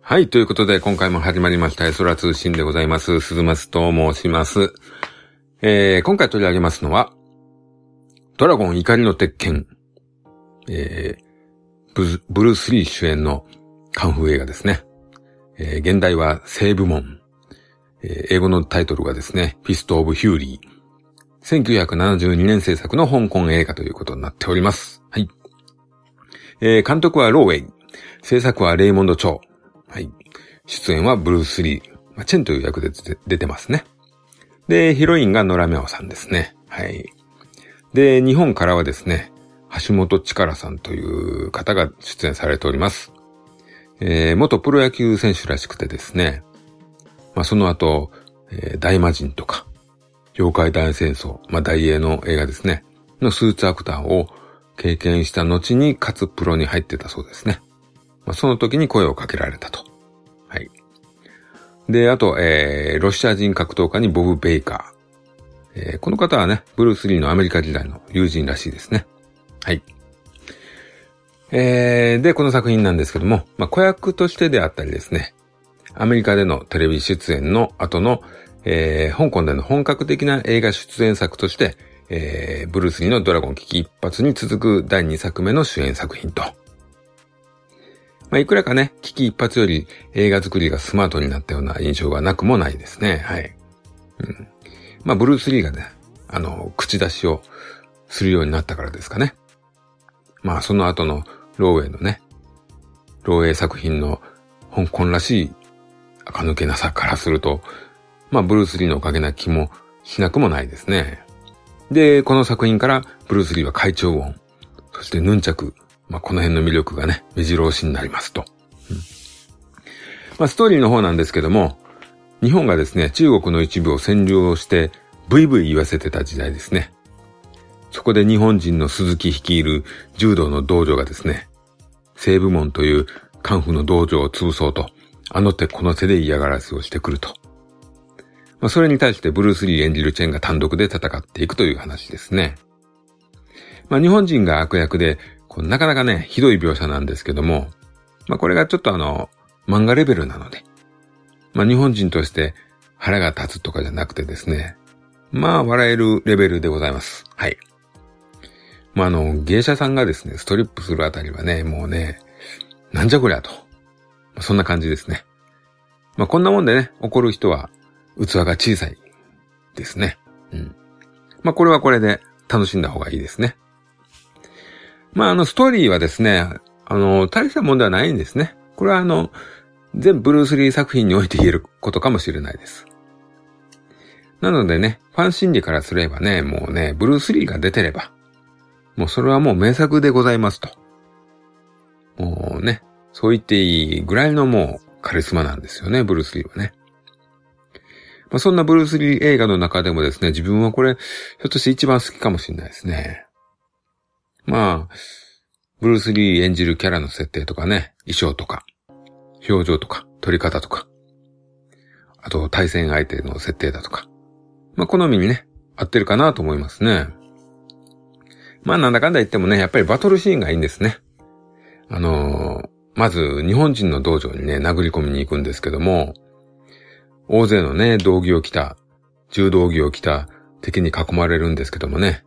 はい、ということで今回も始まりましたエソラ通信でございます。鈴松と申します。えー、今回取り上げますのは、ドラゴン怒りの鉄拳、えー、ブルース・リー主演のカンフー映画ですね。えー、原題は精武門。えー、英語のタイトルがですね、 Fist of Fury。1972年制作の香港映画ということになっております。はい。えー、監督はローウェイ。制作はレイモンド・チョウ。はい。出演はブルース・リー。まあ、チェンという役で出てますね。で、ヒロインが野良ミャオさんですね。はい。で、日本からはですね、橋本力さんという方が出演されております。えー、元プロ野球選手らしくてですね、まあ、その後、えー、大魔人とか、妖怪大戦争、まあ、大英の映画ですね、のスーツアクターを経験した後に、かつプロに入ってたそうですね。まあ、その時に声をかけられたと。はい。で、あと、えー、ロシア人格闘家にボブ・ベイカー。えー、この方はね、ブルース・リーのアメリカ時代の友人らしいですね。はい。えー、で、この作品なんですけども、まあ、子役としてであったりですね、アメリカでのテレビ出演の後の、えー、香港での本格的な映画出演作として、えー、ブルース・リーのドラゴン危機一発に続く第2作目の主演作品と。まあ、いくらかね、危機一発より映画作りがスマートになったような印象がなくもないですね。はい。うん。まあ、ブルース・リーがね、あの、口出しをするようになったからですかね。まあ、その後のローウェイのね、ローウェイ作品の香港らしい垢抜けなさからすると、まあ、ブルース・リーのおかげな気もしなくもないですね。で、この作品からブルース・リーは会長音、そしてヌンチャク、まあ、この辺の魅力がね、目白押しになりますと。まあ、ストーリーの方なんですけども、日本がですね、中国の一部を占領して、ブイブイ言わせてた時代ですね。そこで日本人の鈴木率いる柔道の道場がですね、西部門というカンフの道場を潰そうと、あの手この手で嫌がらせをしてくると。まあ、それに対してブルース・リー演じるチェンが単独で戦っていくという話ですね。まあ、日本人が悪役で、こなかなかね、ひどい描写なんですけども、まあ、これがちょっとあの、漫画レベルなので、まあ、日本人として腹が立つとかじゃなくてですね、まあ、笑えるレベルでございます。はい。まあ、あの、芸者さんがですね、ストリップするあたりはね、もうね、なんじゃこりゃと。そんな感じですね。まあ、こんなもんでね、怒る人は器が小さいですね。うん。まあ、これはこれで楽しんだ方がいいですね。まあ、あの、ストーリーはですね、あの、大したもんではないんですね。これはあの、全ブルース・リー作品において言えることかもしれないです。なのでね、ファン心理からすればね、もうね、ブルース・リーが出てれば、もうそれはもう名作でございますと。もうね、そう言っていいぐらいのもうカリスマなんですよね、ブルース・リーはね。まあ、そんなブルース・リー映画の中でもですね、自分はこれ、ひょっとして一番好きかもしれないですね。まあ、ブルース・リー演じるキャラの設定とかね、衣装とか、表情とか、撮り方とか、あと対戦相手の設定だとか、まあ好みにね、合ってるかなと思いますね。まあなんだかんだ言ってもね、やっぱりバトルシーンがいいんですね。あのー、まず日本人の道場にね、殴り込みに行くんですけども、大勢のね、道着を着た、柔道着を着た敵に囲まれるんですけどもね、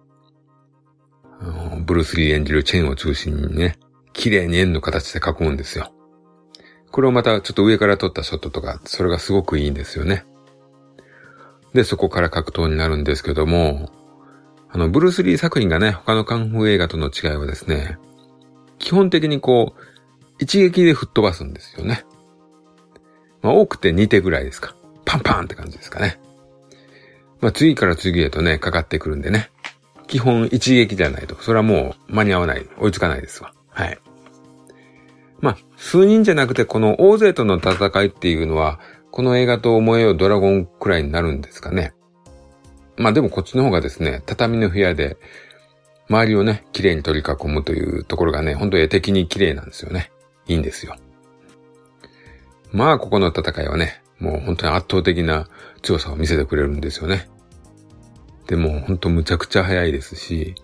ブルース・リー演じるチェーンを中心にね、綺麗に円の形で囲むんですよ。これをまたちょっと上から撮ったショットとか、それがすごくいいんですよね。で、そこから格闘になるんですけども、あの、ブルース・リー作品がね、他のカンフー映画との違いはですね、基本的にこう、一撃で吹っ飛ばすんですよね。まあ、多くて2手ぐらいですか。パンパンって感じですかね。まあ、次から次へとね、かかってくるんでね。基本一撃じゃないと、それはもう間に合わない、追いつかないですわ。はい。まあ、数人じゃなくてこの大勢との戦いっていうのは、この映画と思えよドラゴンくらいになるんですかね。まあでもこっちの方がですね、畳の部屋で、周りをね、綺麗に取り囲むというところがね、本当絵的に綺麗なんですよね。いいんですよ。まあ、ここの戦いはね、もう本当に圧倒的な強さを見せてくれるんですよね。でもほんとむちゃくちゃ速いですし、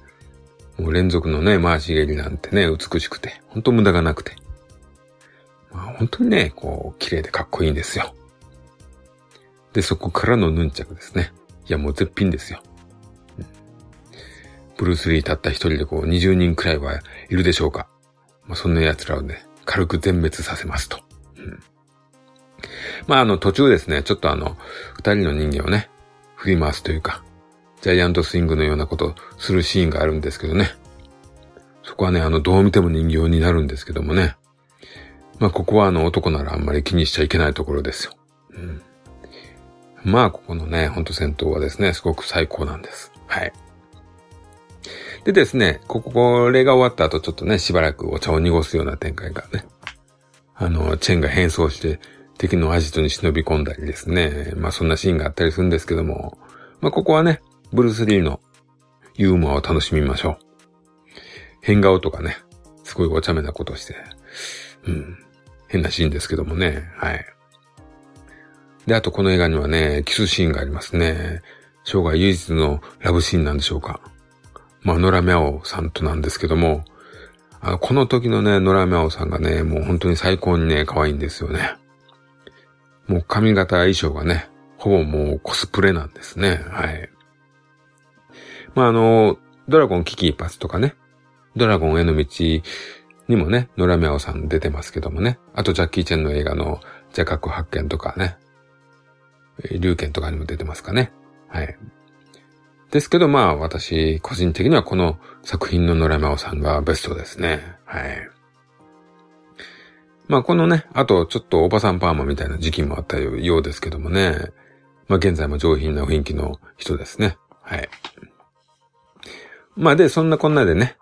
もう連続のね、回し蹴りなんてね、美しくて、ほんと無駄がなくて。まあ本当にね、こう、綺麗でかっこいいんですよ。で、そこからのヌンチャクですね。いや、もう絶品ですよ。ブルース・リーたった一人でこう20人くらいはいるでしょうか。まあ、そんな奴らをね、軽く全滅させますと。うん、まあ、あの途中ですね、ちょっとあの、二人の人間をね、振り回すというか、ジャイアントスイングのようなことをするシーンがあるんですけどね。そこはね、あの、どう見ても人形になるんですけどもね。まあ、ここはあの、男ならあんまり気にしちゃいけないところですよ。うん。まあ、ここのね、ほんと戦闘はですね、すごく最高なんです。はい。でですね、ここ、これが終わった後ちょっとね、しばらくお茶を濁すような展開がね、あの、チェンが変装して敵のアジトに忍び込んだりですね、まあそんなシーンがあったりするんですけども、まあここはね、ブルース・リーのユーモアを楽しみましょう。変顔とかね、すごいお茶目なことして、うん、変なシーンですけどもね、はい。で、あとこの映画にはね、キスシーンがありますね。生涯唯一のラブシーンなんでしょうか。まあ、ノラミャオさんとなんですけども、あこの時のね、ノラミャオさんがね、もう本当に最高にね、可愛いんですよね。もう髪型衣装がね、ほぼもうコスプレなんですね。はい。まあ、あの、ドラゴン危機一発とかね、ドラゴンへの道にもね、ノラミャオさん出てますけどもね、あとジャッキー・チェンの映画の邪覚発見とかね、龍剣とかにも出てますかね。はい。ですけど、まあ、私、個人的にはこの作品の野良真央さんがベストですね。はい。まあ、このね、あと、ちょっとおばさんパーマみたいな時期もあったようですけどもね。まあ、現在も上品な雰囲気の人ですね。はい。まあ、で、そんなこんなでね。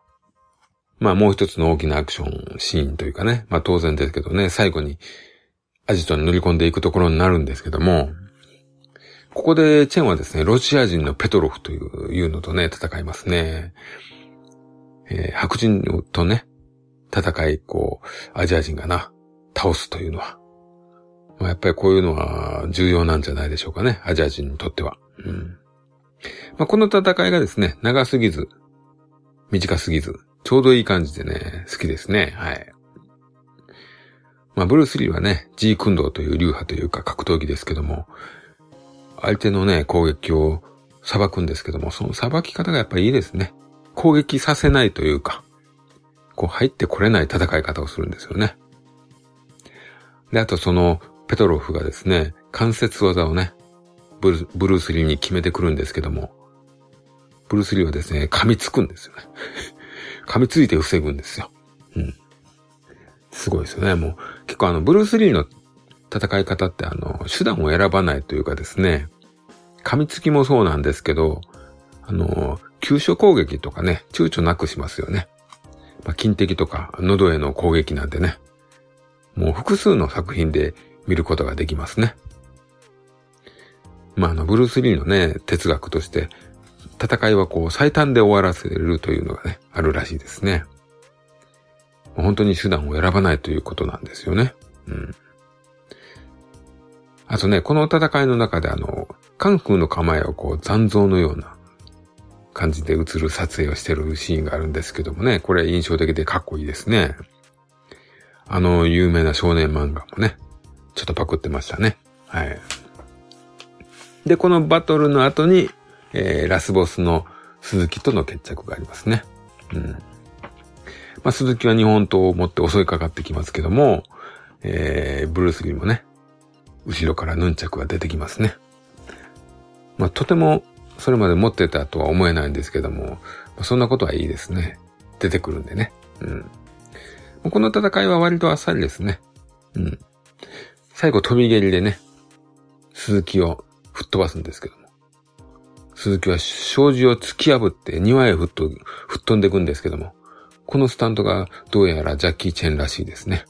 まあ、もう一つの大きなアクションシーンというかね。まあ、当然ですけどね、最後にアジトに乗り込んでいくところになるんですけども、ここでチェンはですね、ロシア人のペトロフというのとね、戦いますね。えー、白人とね、戦い、こう、アジア人がな、倒すというのは。まあ、やっぱりこういうのは重要なんじゃないでしょうかね。アジア人にとっては。うん。まあ、この戦いがですね、長すぎず、短すぎず、ちょうどいい感じでね、好きですね。はい。まあ、ブルース・リーはね、ジー・クンドーという流派というか格闘技ですけども、相手のね、攻撃を裁くんですけども、その裁き方がやっぱりいいですね。攻撃させないというか、こう入ってこれない戦い方をするんですよね。で、あとそのペトロフがですね、関節技をね、ブルブルース・リーに決めてくるんですけども、ブルース・リーはですね、噛みつくんですよね。噛みついて防ぐんですよ。うん。すごいですよね。もう、結構あの、ブルース・リーの戦い方ってあの、手段を選ばないというかですね、噛みつきもそうなんですけど、あの、急所攻撃とかね、躊躇なくしますよね。まあ、金敵とか喉への攻撃なんてね、もう複数の作品で見ることができますね。まあ、あの、ブルース・リーのね、哲学として、戦いはこう最短で終わらせるというのがね、あるらしいですね。本当に手段を選ばないということなんですよね。うん。あとね、この戦いの中であの、カンフーの構えをこう残像のような感じで映る撮影をしてるシーンがあるんですけどもね、これ印象的でかっこいいですね。あの有名な少年漫画もね、ちょっとパクってましたね。はい。で、このバトルの後に、えー、ラスボスの鈴木との決着がありますね。うん。まあ、鈴木は日本刀を持って襲いかかってきますけども、えー、ブルース・リーもね、後ろからヌンチャクが出てきますね。まあ、とてもそれまで持ってたとは思えないんですけども、ま、そんなことはいいですね。出てくるんでね。うん。この戦いは割とあっさりですね。うん。最後飛び蹴りでね、鈴木を吹っ飛ばすんですけども。鈴木は障子を突き破って庭へ吹っ飛んでいくんですけども、このスタントがどうやらジャッキー・チェンらしいですね。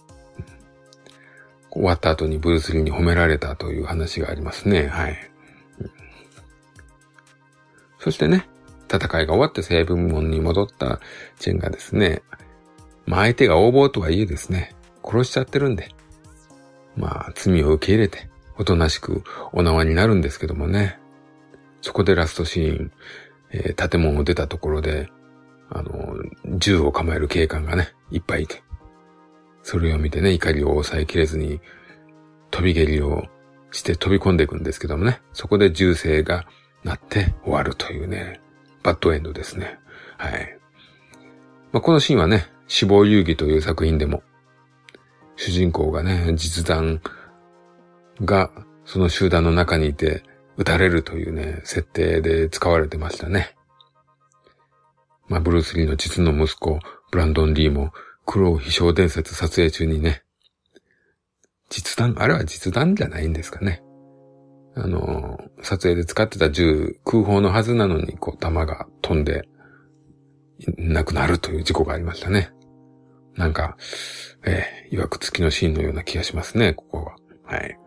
終わった後にブルース・リーに褒められたという話がありますね。はい。そしてね、戦いが終わって西部門に戻ったチェンがですね、まあ相手が横暴とはいえですね、殺しちゃってるんで、まあ罪を受け入れて、おとなしくお縄になるんですけどもね。そこでラストシーン、えー、建物を出たところで、あの、銃を構える警官がね、いっぱいいて、それを見てね、怒りを抑えきれずに、飛び蹴りをして飛び込んでいくんですけどもね、そこで銃声が鳴って終わるというね、バッドエンドですね。はい。まあ、このシーンはね、死亡遊戯という作品でも、主人公がね、実弾がその集団の中にいて撃たれるというね、設定で使われてましたね。まあ、ブルース・リーの実の息子、ブランドン・リーも、黒飛翔伝説撮影中にね、実弾、あれは実弾じゃないんですかね。あの、撮影で使ってた銃、空砲のはずなのに、こう、弾が飛んで、なくなるという事故がありましたね。なんか、えー、曰く付きのシーンのような気がしますね、ここは。はい。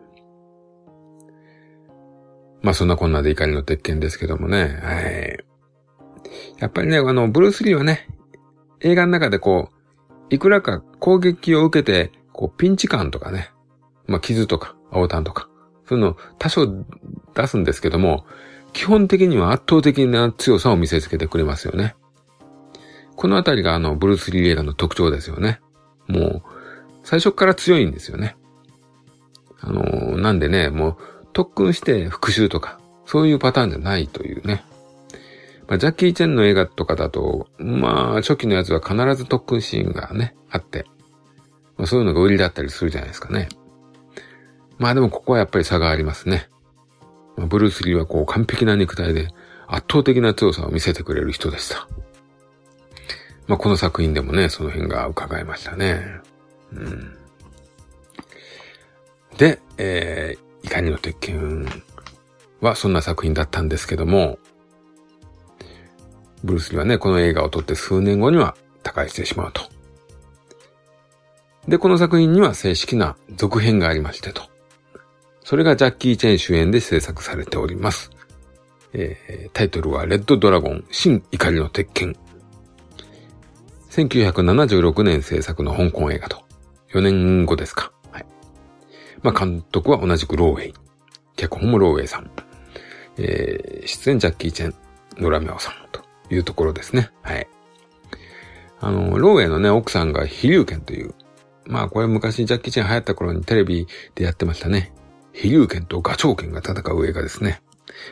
まあそんなこんなで怒りの鉄拳ですけどもね、はい。やっぱりね、あの、ブルース・リーはね、映画の中でこう、いくらか攻撃を受けて、こう、ピンチ感とかね、まあ傷とか、青タンとか、そういうの多少出すんですけども、基本的には圧倒的な強さを見せつけてくれますよね。このあたりがあの、ブルース・リー映画の特徴ですよね。もう、最初から強いんですよね。あの、なんでね、もう、特訓して復讐とか、そういうパターンじゃないというね。まあ、ジャッキー・チェンの映画とかだと、まあ、初期のやつは必ず特訓シーンがね、あって、まあ、そういうのが売りだったりするじゃないですかね。まあでもここはやっぱり差がありますね。まあ、ブルース・リーはこう完璧な肉体で圧倒的な強さを見せてくれる人でした。まあこの作品でもね、その辺が伺えましたね。うん。で、えー、怒りの鉄拳はそんな作品だったんですけども、ブルース・リーはね、この映画を撮って数年後には他界してしまうと。で、この作品には正式な続編がありましてと。それがジャッキー・チェン主演で制作されております。えー、タイトルはレッドドラゴン新怒りの鉄拳。1976年制作の香港映画と。4年後ですか。はいまあ、監督は同じくローウェイ。脚本もローウェイさん。えー、出演ジャッキー・チェン、ノラミオさんというところですね。はい。あの、ローウェイのね、奥さんが飛竜拳という、まあこれ昔ジャッキー・チェン流行った頃にテレビでやってましたね。飛竜拳とガチョウ拳が戦う映画ですね。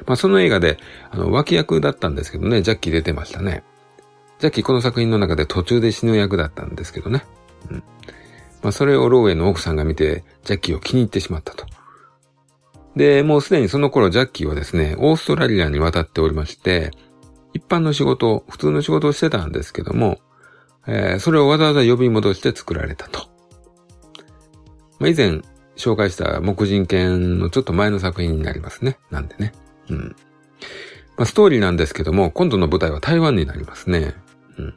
まあその映画で、あの、脇役だったんですけどね、ジャッキー出てましたね。ジャッキーこの作品の中で途中で死ぬ役だったんですけどね。うん。まあ、それをローウェイの奥さんが見て、ジャッキーを気に入ってしまったと。で、もうすでにその頃ジャッキーはですね、オーストラリアに渡っておりまして、一般の仕事、普通の仕事をしてたんですけども、えー、それをわざわざ呼び戻して作られたと。まあ、以前紹介した木人犬のちょっと前の作品になりますね。なんでね。うん。まあ、ストーリーなんですけども、今度の舞台は台湾になりますね。うん。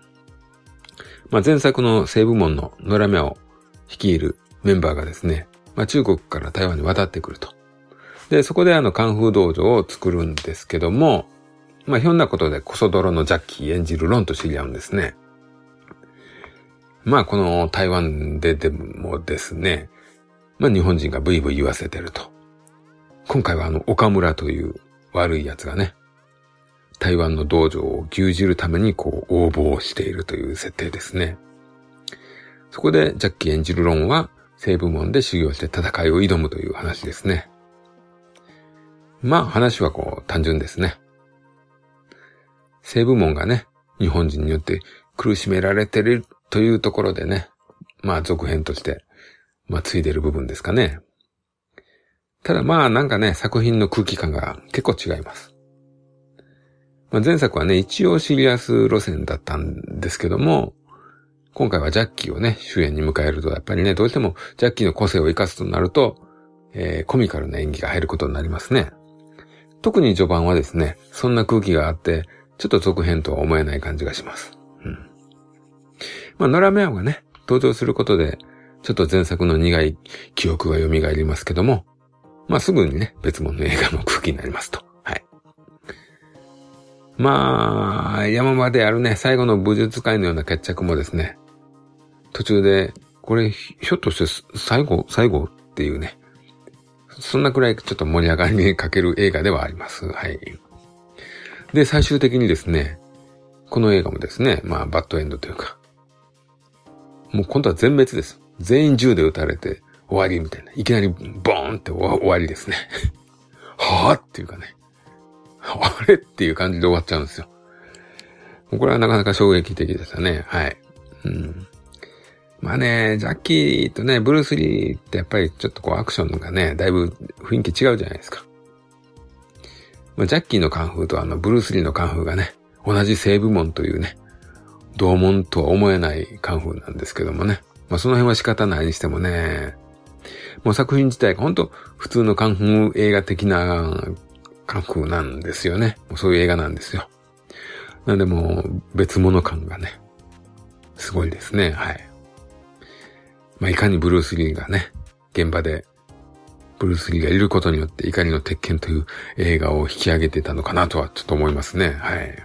まあ、前作の西部門の野良目を率いるメンバーがですね、まあ、中国から台湾に渡ってくると。で、そこであの、カンフー道場を作るんですけども、まあ、ひょんなことでコソ泥のジャッキー演じるロンと知り合うんですね。まあ、この台湾ででもですね、まあ、日本人がブイブイ言わせてると。今回はあの、岡村という悪い奴がね、台湾の道場を牛耳るためにこう応募をしているという設定ですね。そこでジャッキー演じるロンは西部門で修行して戦いを挑むという話ですね。まあ話はこう単純ですね。西部門がね、日本人によって苦しめられてるというところでね、まあ続編として、まあついでる部分ですかね。ただまあなんかね、作品の空気感が結構違います。まあ、前作はね、一応シリアス路線だったんですけども、今回はジャッキーをね、主演に迎えると、やっぱりね、どうしてもジャッキーの個性を活かすとなると、えー、コミカルな演技が入ることになりますね。特に序盤はですね、そんな空気があって、ちょっと続編とは思えない感じがします。うん。まあ、ノラメアがね、登場することで、ちょっと前作の苦い記憶が蘇りますけども、まあ、すぐにね、別物の映画の空気になりますと。まあ、山まであるね、最後の武術界のような決着もですね、途中で、これ、ひょっとして最後、最後っていうね、そんなくらいちょっと盛り上がりにかける映画ではあります。はい。で、最終的にですね、この映画もですね、まあ、バッドエンドというか、もう今度は全滅です。全員銃で撃たれて終わりみたいな。いきなりボーンって終わりですね。はぁっていうかね。あれっていう感じで終わっちゃうんですよ。これはなかなか衝撃的でしたね。はい。うん。まあね、ジャッキーとね、ブルース・リーってやっぱりちょっとこうアクションがね、だいぶ雰囲気違うじゃないですか。まあ、ジャッキーのカンフーとあのブルース・リーのカンフーがね、同じ西部門というね、同門とは思えないカンフーなんですけどもね。まあその辺は仕方ないにしてもね、もう作品自体が本当普通のカンフー映画的なカンフーなんですよね。そういう映画なんですよ。なんでも別物感がね、すごいですね。はい。まあ、いかにブルース・リーがね、現場で、ブルース・リーがいることによって怒りの鉄拳という映画を引き上げてたのかなとはちょっと思いますね。はい。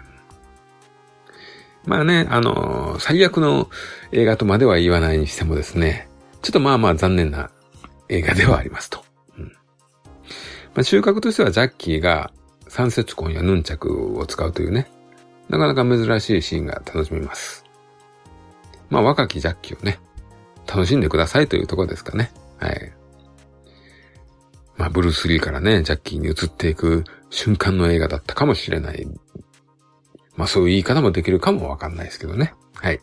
まあね、あの、最悪の映画とまでは言わないにしてもですね、ちょっとまあまあ残念な映画ではありますと。うん、まあ、収穫としてはジャッキーが三節痕やヌンチャクを使うというね、なかなか珍しいシーンが楽しめます。まあ若きジャッキーをね、楽しんでくださいというところですかね。はい。まあ、ブルース・リーからね、ジャッキーに移っていく瞬間の映画だったかもしれない。まあ、そういう言い方もできるかもわかんないですけどね。はい。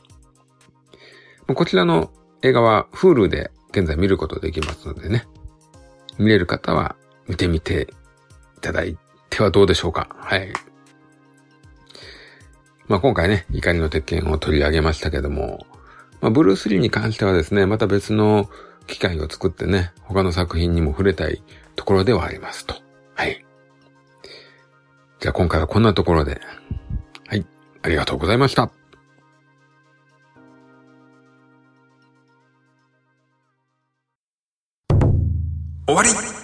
こちらの映画は Hulu で現在見ることできますのでね。見れる方は見てみていただいてはどうでしょうか。はい。まあ、今回ね、怒りの鉄拳を取り上げましたけども、まあ、ブルース・リーに関してはですね、また別の機会を作ってね、他の作品にも触れたいところではありますと。はい。じゃあ今回はこんなところで。はい。ありがとうございました。終わり